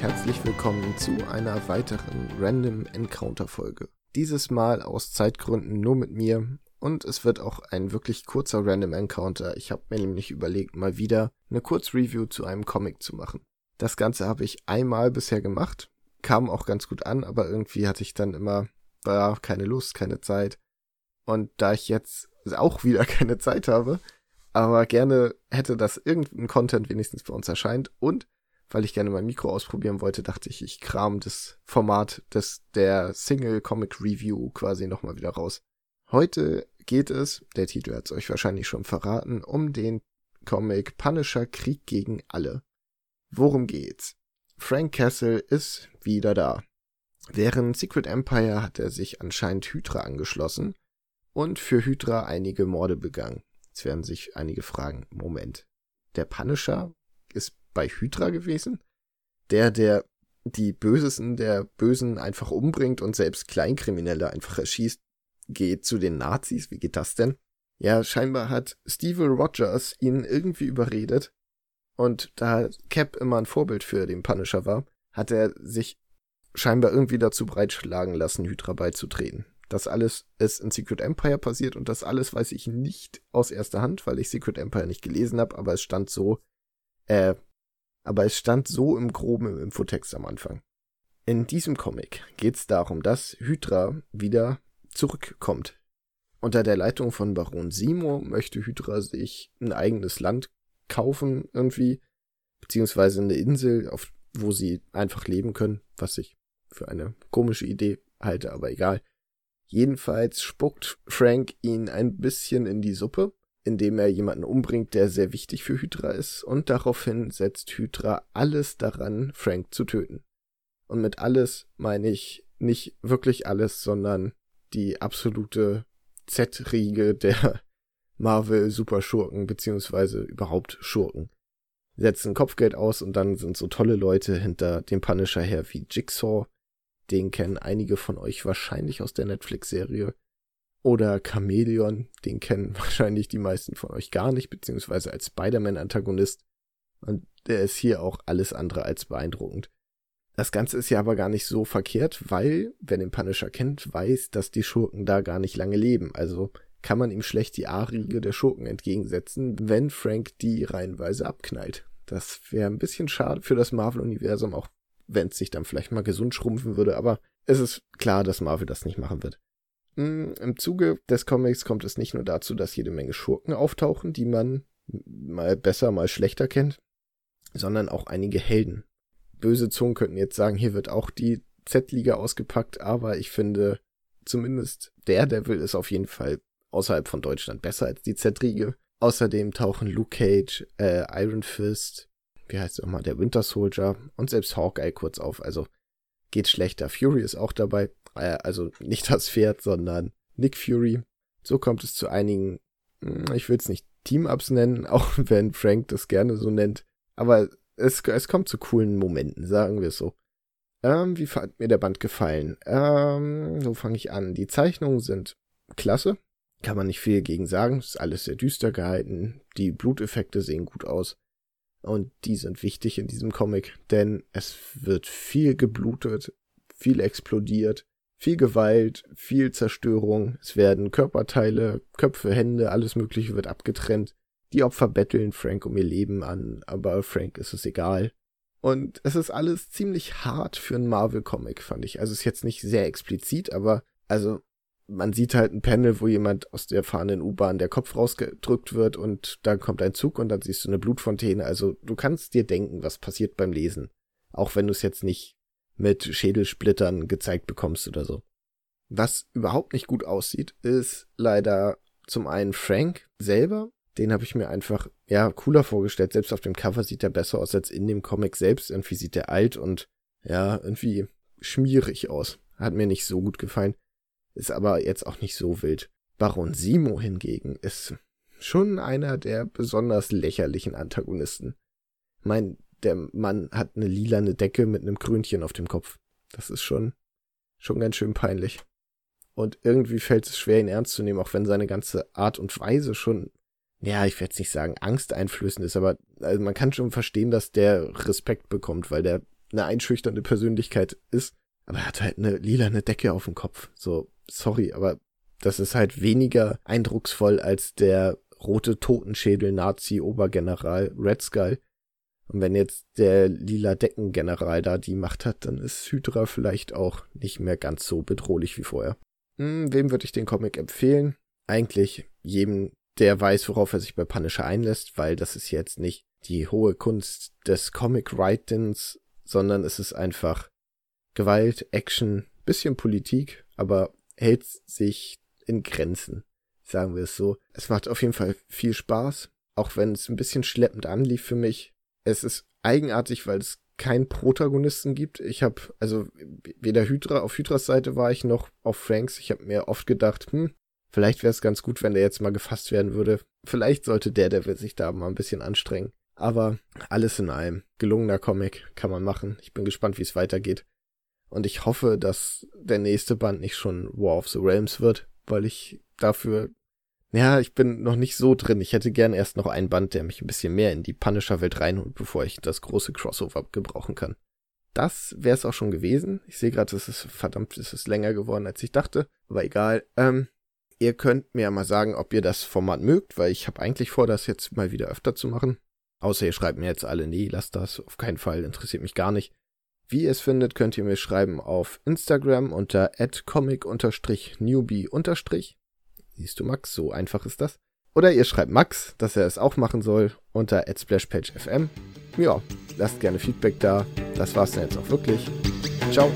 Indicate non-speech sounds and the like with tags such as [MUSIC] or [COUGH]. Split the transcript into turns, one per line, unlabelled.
herzlich willkommen zu einer weiteren Random Encounter Folge. Dieses Mal aus Zeitgründen nur mit mir und es wird auch ein wirklich kurzer Random Encounter. Ich habe mir nämlich überlegt, mal wieder eine Kurzreview zu einem Comic zu machen. Das Ganze habe ich einmal bisher gemacht, kam auch ganz gut an, aber irgendwie hatte ich dann immer war keine Lust, keine Zeit. Und da ich jetzt auch wieder [LAUGHS] keine Zeit habe, aber gerne hätte, dass irgendein Content wenigstens bei uns erscheint und weil ich gerne mein Mikro ausprobieren wollte, dachte ich, ich kram das Format des der Single Comic Review quasi nochmal wieder raus. Heute geht es, der Titel hat es euch wahrscheinlich schon verraten, um den Comic Punisher Krieg gegen alle. Worum geht's? Frank Castle ist wieder da. Während Secret Empire hat er sich anscheinend Hydra angeschlossen und für Hydra einige Morde begangen. Jetzt werden sich einige fragen, Moment, der Punisher ist bei Hydra gewesen? Der, der die Bösesten der Bösen einfach umbringt und selbst Kleinkriminelle einfach erschießt, geht zu den Nazis? Wie geht das denn? Ja, scheinbar hat Steve Rogers ihn irgendwie überredet. Und da Cap immer ein Vorbild für den Punisher war, hat er sich scheinbar irgendwie dazu breitschlagen lassen, Hydra beizutreten. Das alles ist in Secret Empire passiert und das alles weiß ich nicht aus erster Hand, weil ich Secret Empire nicht gelesen habe, aber es stand so, äh, aber es stand so im groben im Infotext am Anfang. In diesem Comic geht es darum, dass Hydra wieder zurückkommt. Unter der Leitung von Baron Simo möchte Hydra sich ein eigenes Land kaufen irgendwie, beziehungsweise eine Insel, auf wo sie einfach leben können, was ich für eine komische Idee halte, aber egal. Jedenfalls spuckt Frank ihn ein bisschen in die Suppe, indem er jemanden umbringt, der sehr wichtig für Hydra ist, und daraufhin setzt Hydra alles daran, Frank zu töten. Und mit alles meine ich nicht wirklich alles, sondern die absolute Z-Riege der [LAUGHS] Marvel Superschurken beziehungsweise überhaupt Schurken. Setzen Kopfgeld aus und dann sind so tolle Leute hinter dem Punisher her wie Jigsaw, den kennen einige von euch wahrscheinlich aus der Netflix-Serie. Oder Chameleon, den kennen [LAUGHS] wahrscheinlich die meisten von euch gar nicht, beziehungsweise als Spider-Man-Antagonist. Und der ist hier auch alles andere als beeindruckend. Das Ganze ist ja aber gar nicht so verkehrt, weil, wer den Punisher kennt, weiß, dass die Schurken da gar nicht lange leben. Also kann man ihm schlecht die A-Riege der Schurken entgegensetzen, wenn Frank die reihenweise abknallt. Das wäre ein bisschen schade für das Marvel-Universum, auch wenn es sich dann vielleicht mal gesund schrumpfen würde, aber es ist klar, dass Marvel das nicht machen wird. Hm, Im Zuge des Comics kommt es nicht nur dazu, dass jede Menge Schurken auftauchen, die man mal besser, mal schlechter kennt, sondern auch einige Helden. Böse Zungen könnten jetzt sagen, hier wird auch die Z-Liga ausgepackt, aber ich finde, zumindest Daredevil ist auf jeden Fall außerhalb von Deutschland besser als die Z-Riege. Außerdem tauchen Luke Cage, äh, Iron Fist, wie heißt es mal, der Winter Soldier und selbst Hawkeye kurz auf. Also geht schlechter. Fury ist auch dabei. Äh, also nicht das Pferd, sondern Nick Fury. So kommt es zu einigen, hm, ich will es nicht Team-Ups nennen, [LAUGHS] auch wenn Frank das gerne so nennt. Aber es, es kommt zu coolen Momenten, sagen wir es so. Ähm, wie hat mir der Band gefallen? Ähm, wo fange ich an? Die Zeichnungen sind klasse. Kann man nicht viel gegen sagen. Ist alles sehr düster gehalten. Die Bluteffekte sehen gut aus. Und die sind wichtig in diesem Comic, denn es wird viel geblutet, viel explodiert, viel Gewalt, viel Zerstörung. Es werden Körperteile, Köpfe, Hände, alles Mögliche wird abgetrennt. Die Opfer betteln Frank um ihr Leben an, aber Frank ist es egal. Und es ist alles ziemlich hart für einen Marvel-Comic, fand ich. Also es ist jetzt nicht sehr explizit, aber also man sieht halt ein Panel, wo jemand aus der fahrenden U-Bahn der Kopf rausgedrückt wird und dann kommt ein Zug und dann siehst du eine Blutfontäne. Also du kannst dir denken, was passiert beim Lesen. Auch wenn du es jetzt nicht mit Schädelsplittern gezeigt bekommst oder so. Was überhaupt nicht gut aussieht, ist leider zum einen Frank selber. Den habe ich mir einfach, ja, cooler vorgestellt. Selbst auf dem Cover sieht er besser aus als in dem Comic selbst. Irgendwie sieht er alt und, ja, irgendwie schmierig aus. Hat mir nicht so gut gefallen. Ist aber jetzt auch nicht so wild. Baron Simo hingegen ist schon einer der besonders lächerlichen Antagonisten. Mein, der Mann hat eine lilane Decke mit einem Krönchen auf dem Kopf. Das ist schon, schon ganz schön peinlich. Und irgendwie fällt es schwer, ihn ernst zu nehmen, auch wenn seine ganze Art und Weise schon, ja, ich werde jetzt nicht sagen, angsteinflößend ist, aber also man kann schon verstehen, dass der Respekt bekommt, weil der eine einschüchternde Persönlichkeit ist. Aber er hat halt eine lilane Decke auf dem Kopf. So, sorry, aber das ist halt weniger eindrucksvoll als der rote Totenschädel-Nazi-Obergeneral Red Skull. Und wenn jetzt der lila Deckengeneral da die Macht hat, dann ist Hydra vielleicht auch nicht mehr ganz so bedrohlich wie vorher. Hm, wem würde ich den Comic empfehlen? Eigentlich jedem, der weiß, worauf er sich bei Punisher einlässt, weil das ist jetzt nicht die hohe Kunst des Comic-Writings, sondern es ist einfach Gewalt, Action, bisschen Politik, aber hält sich in Grenzen, sagen wir es so. Es macht auf jeden Fall viel Spaß, auch wenn es ein bisschen schleppend anlief für mich. Es ist eigenartig, weil es keinen Protagonisten gibt. Ich habe, also weder Hydra, auf Hydras Seite war ich noch auf Franks. Ich habe mir oft gedacht, hm, vielleicht wäre es ganz gut, wenn der jetzt mal gefasst werden würde. Vielleicht sollte der, der will sich da mal ein bisschen anstrengen. Aber alles in allem, gelungener Comic kann man machen. Ich bin gespannt, wie es weitergeht. Und ich hoffe, dass der nächste Band nicht schon War of the Realms wird, weil ich dafür, ja, ich bin noch nicht so drin. Ich hätte gern erst noch einen Band, der mich ein bisschen mehr in die Punisher-Welt reinholt, bevor ich das große Crossover gebrauchen kann. Das wäre es auch schon gewesen. Ich sehe gerade, es ist verdammt, es ist länger geworden, als ich dachte. Aber egal. Ähm, ihr könnt mir ja mal sagen, ob ihr das Format mögt, weil ich habe eigentlich vor, das jetzt mal wieder öfter zu machen. Außer ihr schreibt mir jetzt alle, nee, lasst das, auf keinen Fall, interessiert mich gar nicht. Wie ihr es findet, könnt ihr mir schreiben auf Instagram unter comic-newbie- Siehst du, Max, so einfach ist das. Oder ihr schreibt Max, dass er es auch machen soll, unter splashpagefm. Ja, lasst gerne Feedback da. Das war's dann jetzt auch wirklich. Ciao.